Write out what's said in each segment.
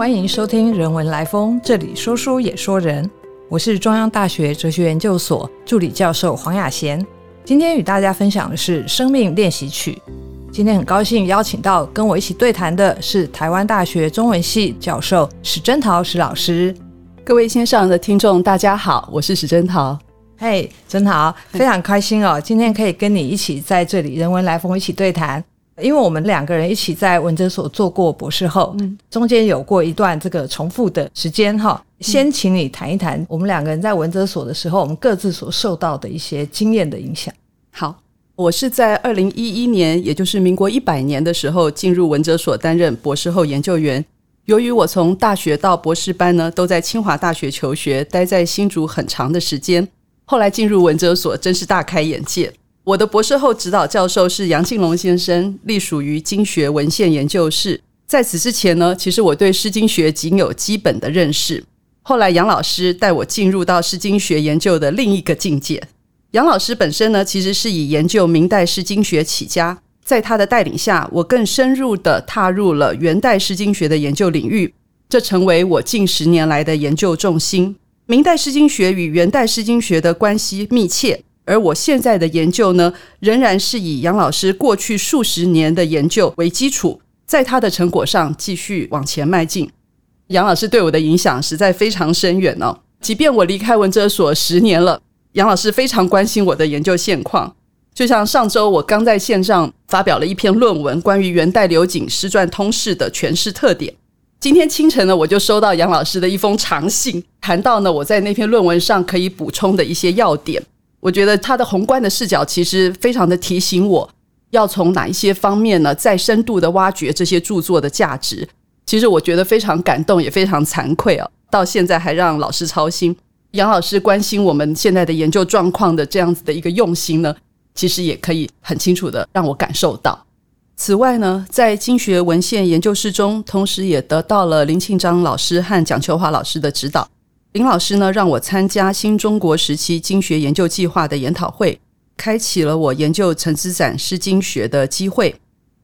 欢迎收听《人文来风》，这里说书也说人。我是中央大学哲学研究所助理教授黄雅贤。今天与大家分享的是《生命练习曲》。今天很高兴邀请到跟我一起对谈的是台湾大学中文系教授史珍桃史老师。各位线上的听众，大家好，我是史珍桃。嘿，珍桃，非常开心哦，今天可以跟你一起在这里《人文来风》一起对谈。因为我们两个人一起在文哲所做过博士后，中间有过一段这个重复的时间哈。先请你谈一谈我们两个人在文哲所的时候，我们各自所受到的一些经验的影响。好，我是在二零一一年，也就是民国一百年的时候进入文哲所担任博士后研究员。由于我从大学到博士班呢都在清华大学求学，待在新竹很长的时间，后来进入文哲所真是大开眼界。我的博士后指导教授是杨庆龙先生，隶属于经学文献研究室。在此之前呢，其实我对诗经学仅有基本的认识。后来杨老师带我进入到诗经学研究的另一个境界。杨老师本身呢，其实是以研究明代诗经学起家，在他的带领下，我更深入的踏入了元代诗经学的研究领域，这成为我近十年来的研究重心。明代诗经学与元代诗经学的关系密切。而我现在的研究呢，仍然是以杨老师过去数十年的研究为基础，在他的成果上继续往前迈进。杨老师对我的影响实在非常深远哦。即便我离开文哲所十年了，杨老师非常关心我的研究现况。就像上周我刚在线上发表了一篇论文，关于元代刘瑾诗传通释的诠释特点。今天清晨呢，我就收到杨老师的一封长信，谈到呢我在那篇论文上可以补充的一些要点。我觉得他的宏观的视角其实非常的提醒我，要从哪一些方面呢，再深度的挖掘这些著作的价值。其实我觉得非常感动，也非常惭愧啊！到现在还让老师操心，杨老师关心我们现在的研究状况的这样子的一个用心呢，其实也可以很清楚的让我感受到。此外呢，在经学文献研究室中，同时也得到了林庆章老师和蒋秋华老师的指导。林老师呢，让我参加新中国时期经学研究计划的研讨会，开启了我研究陈子展诗经学的机会，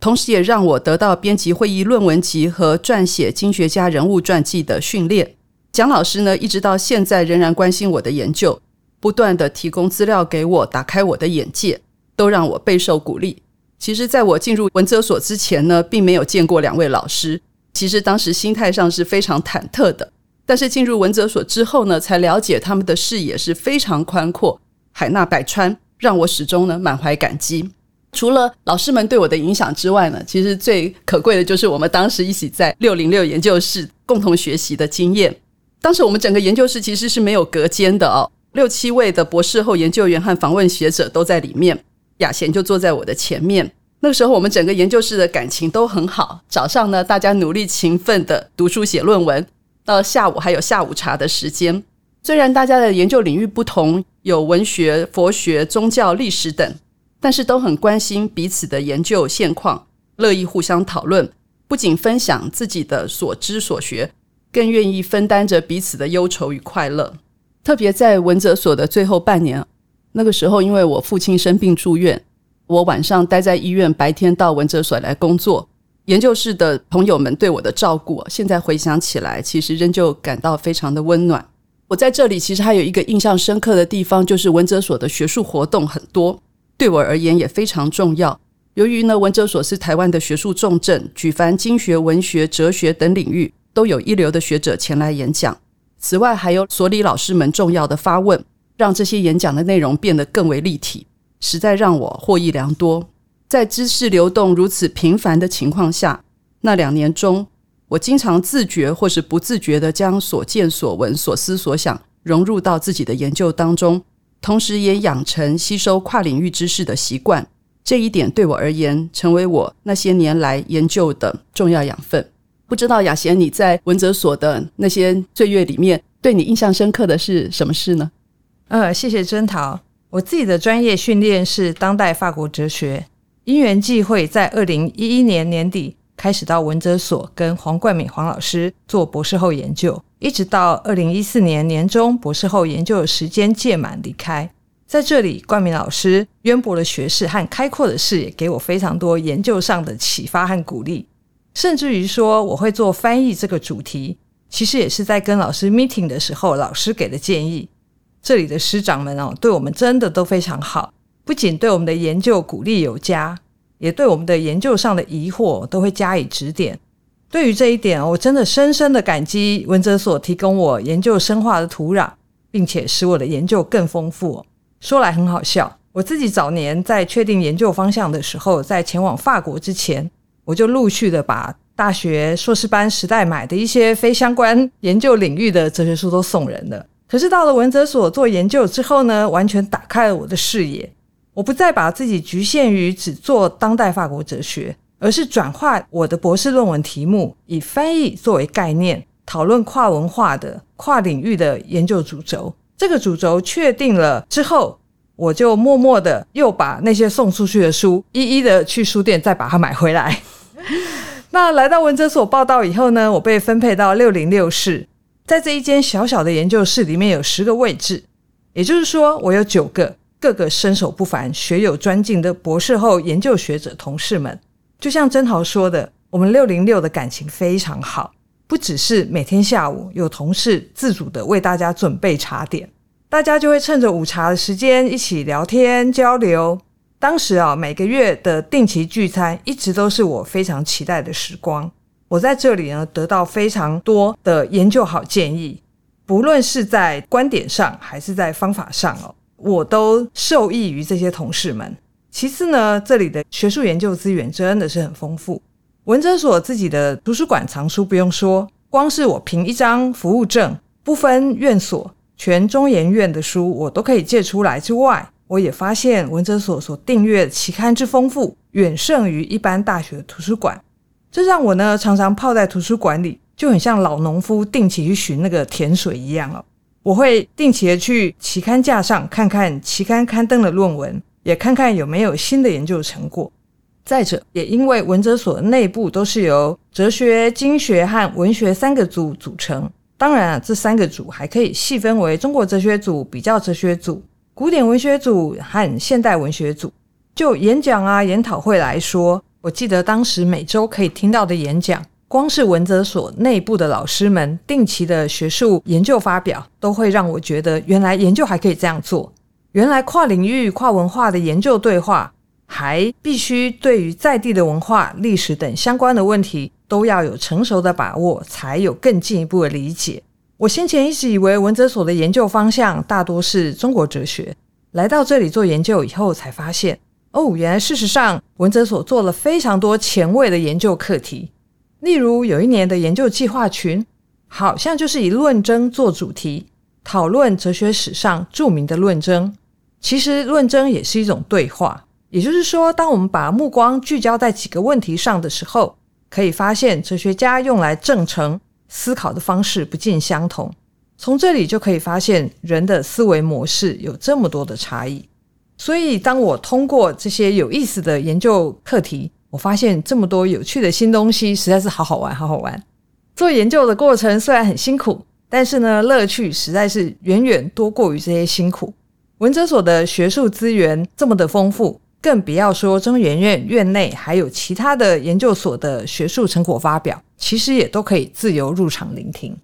同时也让我得到编辑会议论文集和撰写经学家人物传记的训练。蒋老师呢，一直到现在仍然关心我的研究，不断的提供资料给我，打开我的眼界，都让我备受鼓励。其实，在我进入文哲所之前呢，并没有见过两位老师，其实当时心态上是非常忐忑的。但是进入文哲所之后呢，才了解他们的视野是非常宽阔，海纳百川，让我始终呢满怀感激。除了老师们对我的影响之外呢，其实最可贵的就是我们当时一起在六零六研究室共同学习的经验。当时我们整个研究室其实是没有隔间的哦，六七位的博士后研究员和访问学者都在里面，雅贤就坐在我的前面。那个时候我们整个研究室的感情都很好，早上呢大家努力勤奋的读书写论文。到下午还有下午茶的时间，虽然大家的研究领域不同，有文学、佛学、宗教、历史等，但是都很关心彼此的研究现况，乐意互相讨论，不仅分享自己的所知所学，更愿意分担着彼此的忧愁与快乐。特别在文哲所的最后半年，那个时候因为我父亲生病住院，我晚上待在医院，白天到文哲所来工作。研究室的朋友们对我的照顾，现在回想起来，其实仍旧感到非常的温暖。我在这里其实还有一个印象深刻的地方，就是文哲所的学术活动很多，对我而言也非常重要。由于呢，文哲所是台湾的学术重镇，举凡经学、文学、哲学等领域，都有一流的学者前来演讲。此外，还有所里老师们重要的发问，让这些演讲的内容变得更为立体，实在让我获益良多。在知识流动如此频繁的情况下，那两年中，我经常自觉或是不自觉的将所见所闻、所思所想融入到自己的研究当中，同时也养成吸收跨领域知识的习惯。这一点对我而言，成为我那些年来研究的重要养分。不知道雅贤，你在文哲所的那些岁月里面，对你印象深刻的是什么事呢？呃，谢谢珍桃。我自己的专业训练是当代法国哲学。因缘际会，在二零一一年年底开始到文哲所跟黄冠敏黄老师做博士后研究，一直到二零一四年年中博士后研究的时间届满离开。在这里，冠敏老师渊博的学识和开阔的视野，给我非常多研究上的启发和鼓励。甚至于说我会做翻译这个主题，其实也是在跟老师 meeting 的时候，老师给的建议。这里的师长们哦，对我们真的都非常好，不仅对我们的研究鼓励有加，也对我们的研究上的疑惑都会加以指点。对于这一点，我真的深深的感激文哲所提供我研究生化的土壤，并且使我的研究更丰富。说来很好笑，我自己早年在确定研究方向的时候，在前往法国之前，我就陆续的把大学硕士班时代买的一些非相关研究领域的哲学书都送人了。可是到了文哲所做研究之后呢，完全打开了我的视野。我不再把自己局限于只做当代法国哲学，而是转化我的博士论文题目，以翻译作为概念，讨论跨文化的、跨领域的研究主轴。这个主轴确定了之后，我就默默的又把那些送出去的书，一一的去书店再把它买回来。那来到文哲所报道以后呢，我被分配到六零六室。在这一间小小的研究室里面有十个位置，也就是说，我有九个各个身手不凡、学有专精的博士后研究学者同事们。就像曾豪说的，我们六零六的感情非常好，不只是每天下午有同事自主的为大家准备茶点，大家就会趁着午茶的时间一起聊天交流。当时啊，每个月的定期聚餐一直都是我非常期待的时光。我在这里呢，得到非常多的研究好建议，不论是在观点上还是在方法上哦，我都受益于这些同事们。其次呢，这里的学术研究资源真的是很丰富。文哲所自己的图书馆藏书不用说，光是我凭一张服务证，不分院所，全中研院的书我都可以借出来。之外，我也发现文哲所所订阅期刊之丰富，远胜于一般大学图书馆。这让我呢常常泡在图书馆里，就很像老农夫定期去寻那个甜水一样哦。我会定期的去期刊架上看看期刊刊登的论文，也看看有没有新的研究成果。再者，也因为文哲所内部都是由哲学、经学和文学三个组组成，当然啊，这三个组还可以细分为中国哲学组、比较哲学组、古典文学组和现代文学组。就演讲啊、研讨会来说。我记得当时每周可以听到的演讲，光是文哲所内部的老师们定期的学术研究发表，都会让我觉得，原来研究还可以这样做。原来跨领域、跨文化的研究对话，还必须对于在地的文化、历史等相关的问题，都要有成熟的把握，才有更进一步的理解。我先前一直以为文哲所的研究方向大多是中国哲学，来到这里做研究以后，才发现。哦，原来事实上，文哲所做了非常多前卫的研究课题。例如，有一年的研究计划群，好像就是以论争做主题，讨论哲学史上著名的论争。其实，论争也是一种对话。也就是说，当我们把目光聚焦在几个问题上的时候，可以发现哲学家用来证成思考的方式不尽相同。从这里就可以发现，人的思维模式有这么多的差异。所以，当我通过这些有意思的研究课题，我发现这么多有趣的新东西，实在是好好玩，好好玩。做研究的过程虽然很辛苦，但是呢，乐趣实在是远远多过于这些辛苦。文哲所的学术资源这么的丰富，更不要说中研院院内还有其他的研究所的学术成果发表，其实也都可以自由入场聆听。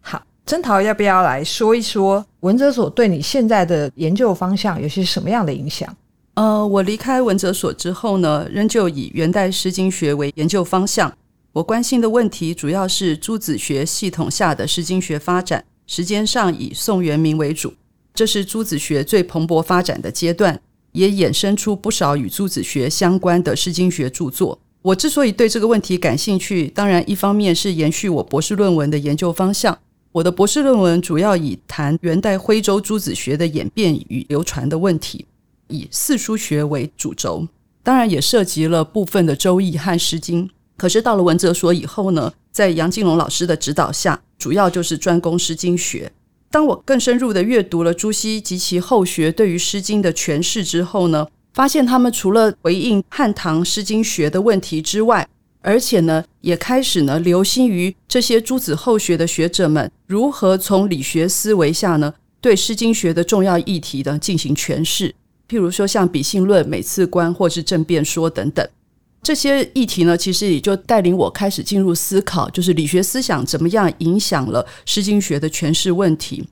好曾桃要不要来说一说文哲所对你现在的研究方向有些什么样的影响？呃，我离开文哲所之后呢，仍旧以元代诗经学为研究方向。我关心的问题主要是诸子学系统下的诗经学发展，时间上以宋元明为主，这是诸子学最蓬勃发展的阶段，也衍生出不少与诸子学相关的诗经学著作。我之所以对这个问题感兴趣，当然一方面是延续我博士论文的研究方向。我的博士论文主要以谈元代徽州诸子学的演变与流传的问题，以四书学为主轴，当然也涉及了部分的《周易》和《诗经》。可是到了文哲所以后呢，在杨敬龙老师的指导下，主要就是专攻《诗经》学。当我更深入的阅读了朱熹及其后学对于《诗经》的诠释之后呢，发现他们除了回应汉唐《诗经》学的问题之外，而且呢，也开始呢，留心于这些诸子后学的学者们如何从理学思维下呢，对《诗经》学的重要议题呢进行诠释。譬如说，像比性论、每次观或是政变说等等。这些议题呢，其实也就带领我开始进入思考，就是理学思想怎么样影响了诗经学的诠释问题。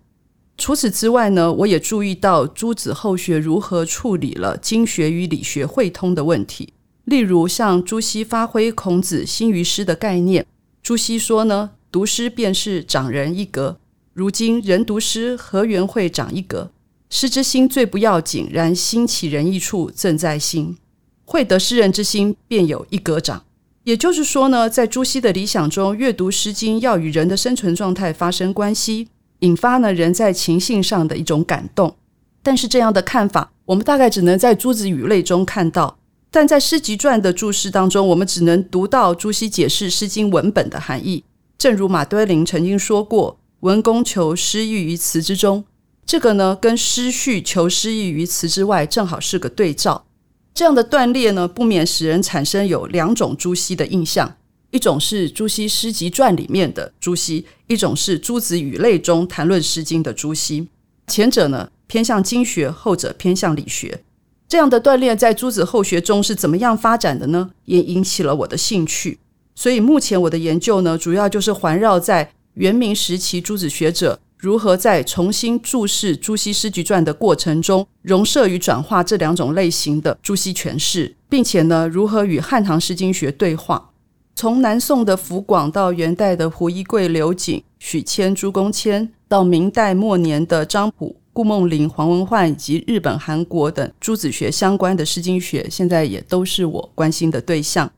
除此之外呢，我也注意到朱子后学如何处理了经学与理学汇通的问题。例如，像朱熹发挥孔子心于诗的概念。朱熹说呢，读诗便是长人一格。如今人读诗，何缘会长一格？诗之心最不要紧，然心起仁义处，正在心。会得诗人之心，便有一格长。也就是说呢，在朱熹的理想中，阅读《诗经》要与人的生存状态发生关系。引发呢人在情性上的一种感动，但是这样的看法，我们大概只能在《诸子语类》中看到。但在《诗集传》的注释当中，我们只能读到朱熹解释《诗经》文本的含义。正如马堆林曾经说过：“文公求诗意于词之中。”这个呢，跟诗序求诗意于词之外，正好是个对照。这样的断裂呢，不免使人产生有两种朱熹的印象。一种是《朱熹诗集传》里面的朱熹，一种是《诸子语类》中谈论《诗经》的朱熹。前者呢偏向经学，后者偏向理学。这样的锻炼在诸子后学中是怎么样发展的呢？也引起了我的兴趣。所以目前我的研究呢，主要就是环绕在元明时期诸子学者如何在重新注释《朱熹诗集传》的过程中，融摄与转化这两种类型的朱熹诠释，并且呢，如何与汉唐诗经学对话。从南宋的福广到元代的胡一桂、刘瑾、许谦、朱公谦，到明代末年的张溥、顾梦麟、黄文焕以及日本、韩国等诸子学相关的诗经学，现在也都是我关心的对象。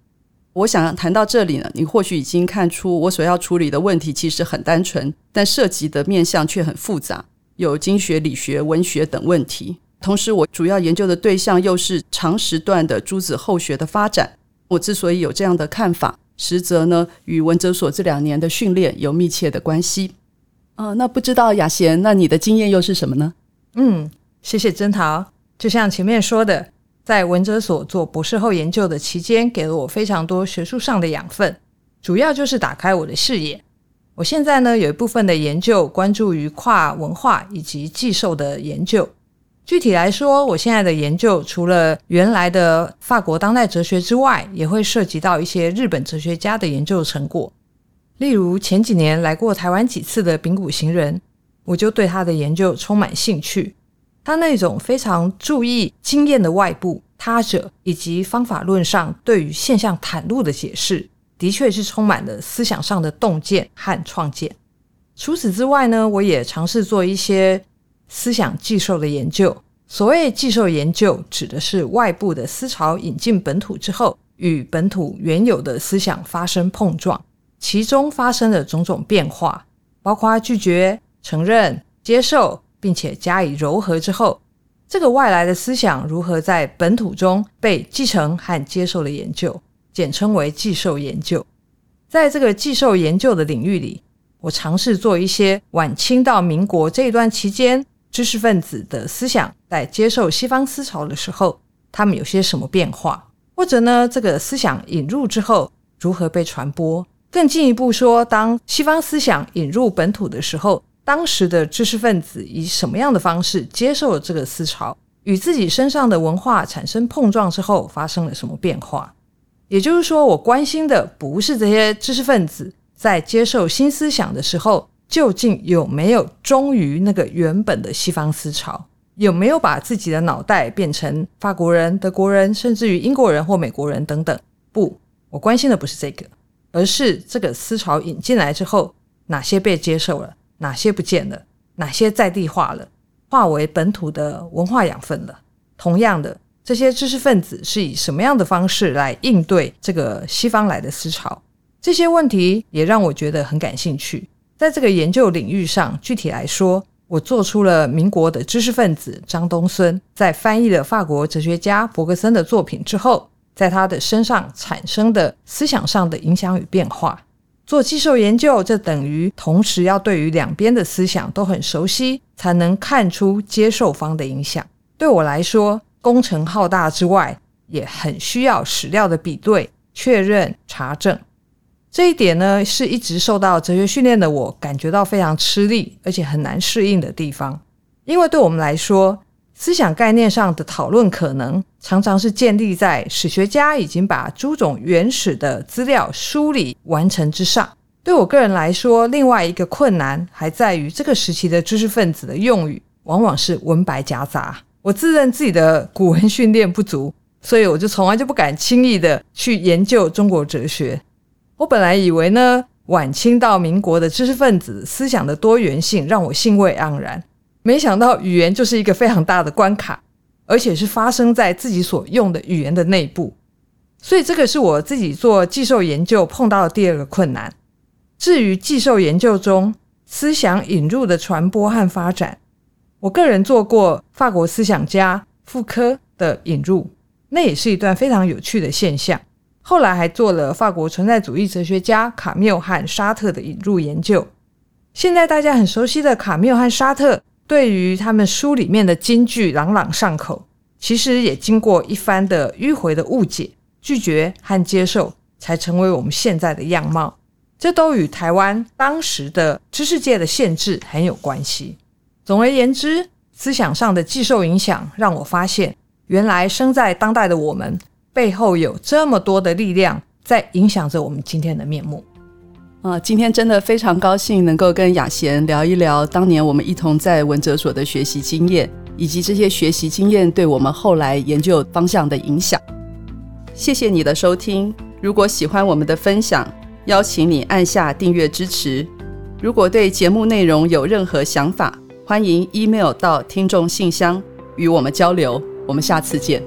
我想谈到这里呢，你或许已经看出我所要处理的问题其实很单纯，但涉及的面向却很复杂，有经学、理学、文学等问题。同时，我主要研究的对象又是长时段的诸子后学的发展。我之所以有这样的看法。实则呢，与文哲所这两年的训练有密切的关系。啊，那不知道雅贤，那你的经验又是什么呢？嗯，谢谢曾桃。就像前面说的，在文哲所做博士后研究的期间，给了我非常多学术上的养分，主要就是打开我的视野。我现在呢，有一部分的研究关注于跨文化以及寄授的研究。具体来说，我现在的研究除了原来的法国当代哲学之外，也会涉及到一些日本哲学家的研究成果。例如前几年来过台湾几次的丙谷行人，我就对他的研究充满兴趣。他那种非常注意经验的外部他者，以及方法论上对于现象袒露的解释，的确是充满了思想上的洞见和创建。除此之外呢，我也尝试做一些。思想寄授的研究，所谓寄授研究，指的是外部的思潮引进本土之后，与本土原有的思想发生碰撞，其中发生的种种变化，包括拒绝、承认、接受，并且加以糅合之后，这个外来的思想如何在本土中被继承和接受的研究，简称为寄受研究。在这个寄受研究的领域里，我尝试做一些晚清到民国这一段期间。知识分子的思想在接受西方思潮的时候，他们有些什么变化？或者呢，这个思想引入之后如何被传播？更进一步说，当西方思想引入本土的时候，当时的知识分子以什么样的方式接受了这个思潮？与自己身上的文化产生碰撞之后，发生了什么变化？也就是说，我关心的不是这些知识分子在接受新思想的时候。究竟有没有忠于那个原本的西方思潮？有没有把自己的脑袋变成法国人、德国人，甚至于英国人或美国人等等？不，我关心的不是这个，而是这个思潮引进来之后，哪些被接受了，哪些不见了，哪些在地化了，化为本土的文化养分了。同样的，这些知识分子是以什么样的方式来应对这个西方来的思潮？这些问题也让我觉得很感兴趣。在这个研究领域上，具体来说，我做出了民国的知识分子张东孙在翻译了法国哲学家伯格森的作品之后，在他的身上产生的思想上的影响与变化。做寄授研究，这等于同时要对于两边的思想都很熟悉，才能看出接受方的影响。对我来说，工程浩大之外，也很需要史料的比对、确认、查证。这一点呢，是一直受到哲学训练的我感觉到非常吃力，而且很难适应的地方。因为对我们来说，思想概念上的讨论可能常常是建立在史学家已经把诸种原始的资料梳理完成之上。对我个人来说，另外一个困难还在于这个时期的知识分子的用语往往是文白夹杂。我自认自己的古文训练不足，所以我就从来就不敢轻易的去研究中国哲学。我本来以为呢，晚清到民国的知识分子思想的多元性让我兴味盎然。没想到语言就是一个非常大的关卡，而且是发生在自己所用的语言的内部，所以这个是我自己做寄授研究碰到的第二个困难。至于寄授研究中思想引入的传播和发展，我个人做过法国思想家傅科的引入，那也是一段非常有趣的现象。后来还做了法国存在主义哲学家卡缪和沙特的引入研究。现在大家很熟悉的卡缪和沙特。对于他们书里面的金句朗朗上口，其实也经过一番的迂回的误解、拒绝和接受，才成为我们现在的样貌。这都与台湾当时的知识界的限制很有关系。总而言之，思想上的寄受影响，让我发现，原来生在当代的我们背后有这么多的力量在影响着我们今天的面目。啊，今天真的非常高兴能够跟雅贤聊一聊当年我们一同在文哲所的学习经验，以及这些学习经验对我们后来研究方向的影响。谢谢你的收听，如果喜欢我们的分享，邀请你按下订阅支持。如果对节目内容有任何想法，欢迎 email 到听众信箱与我们交流。我们下次见。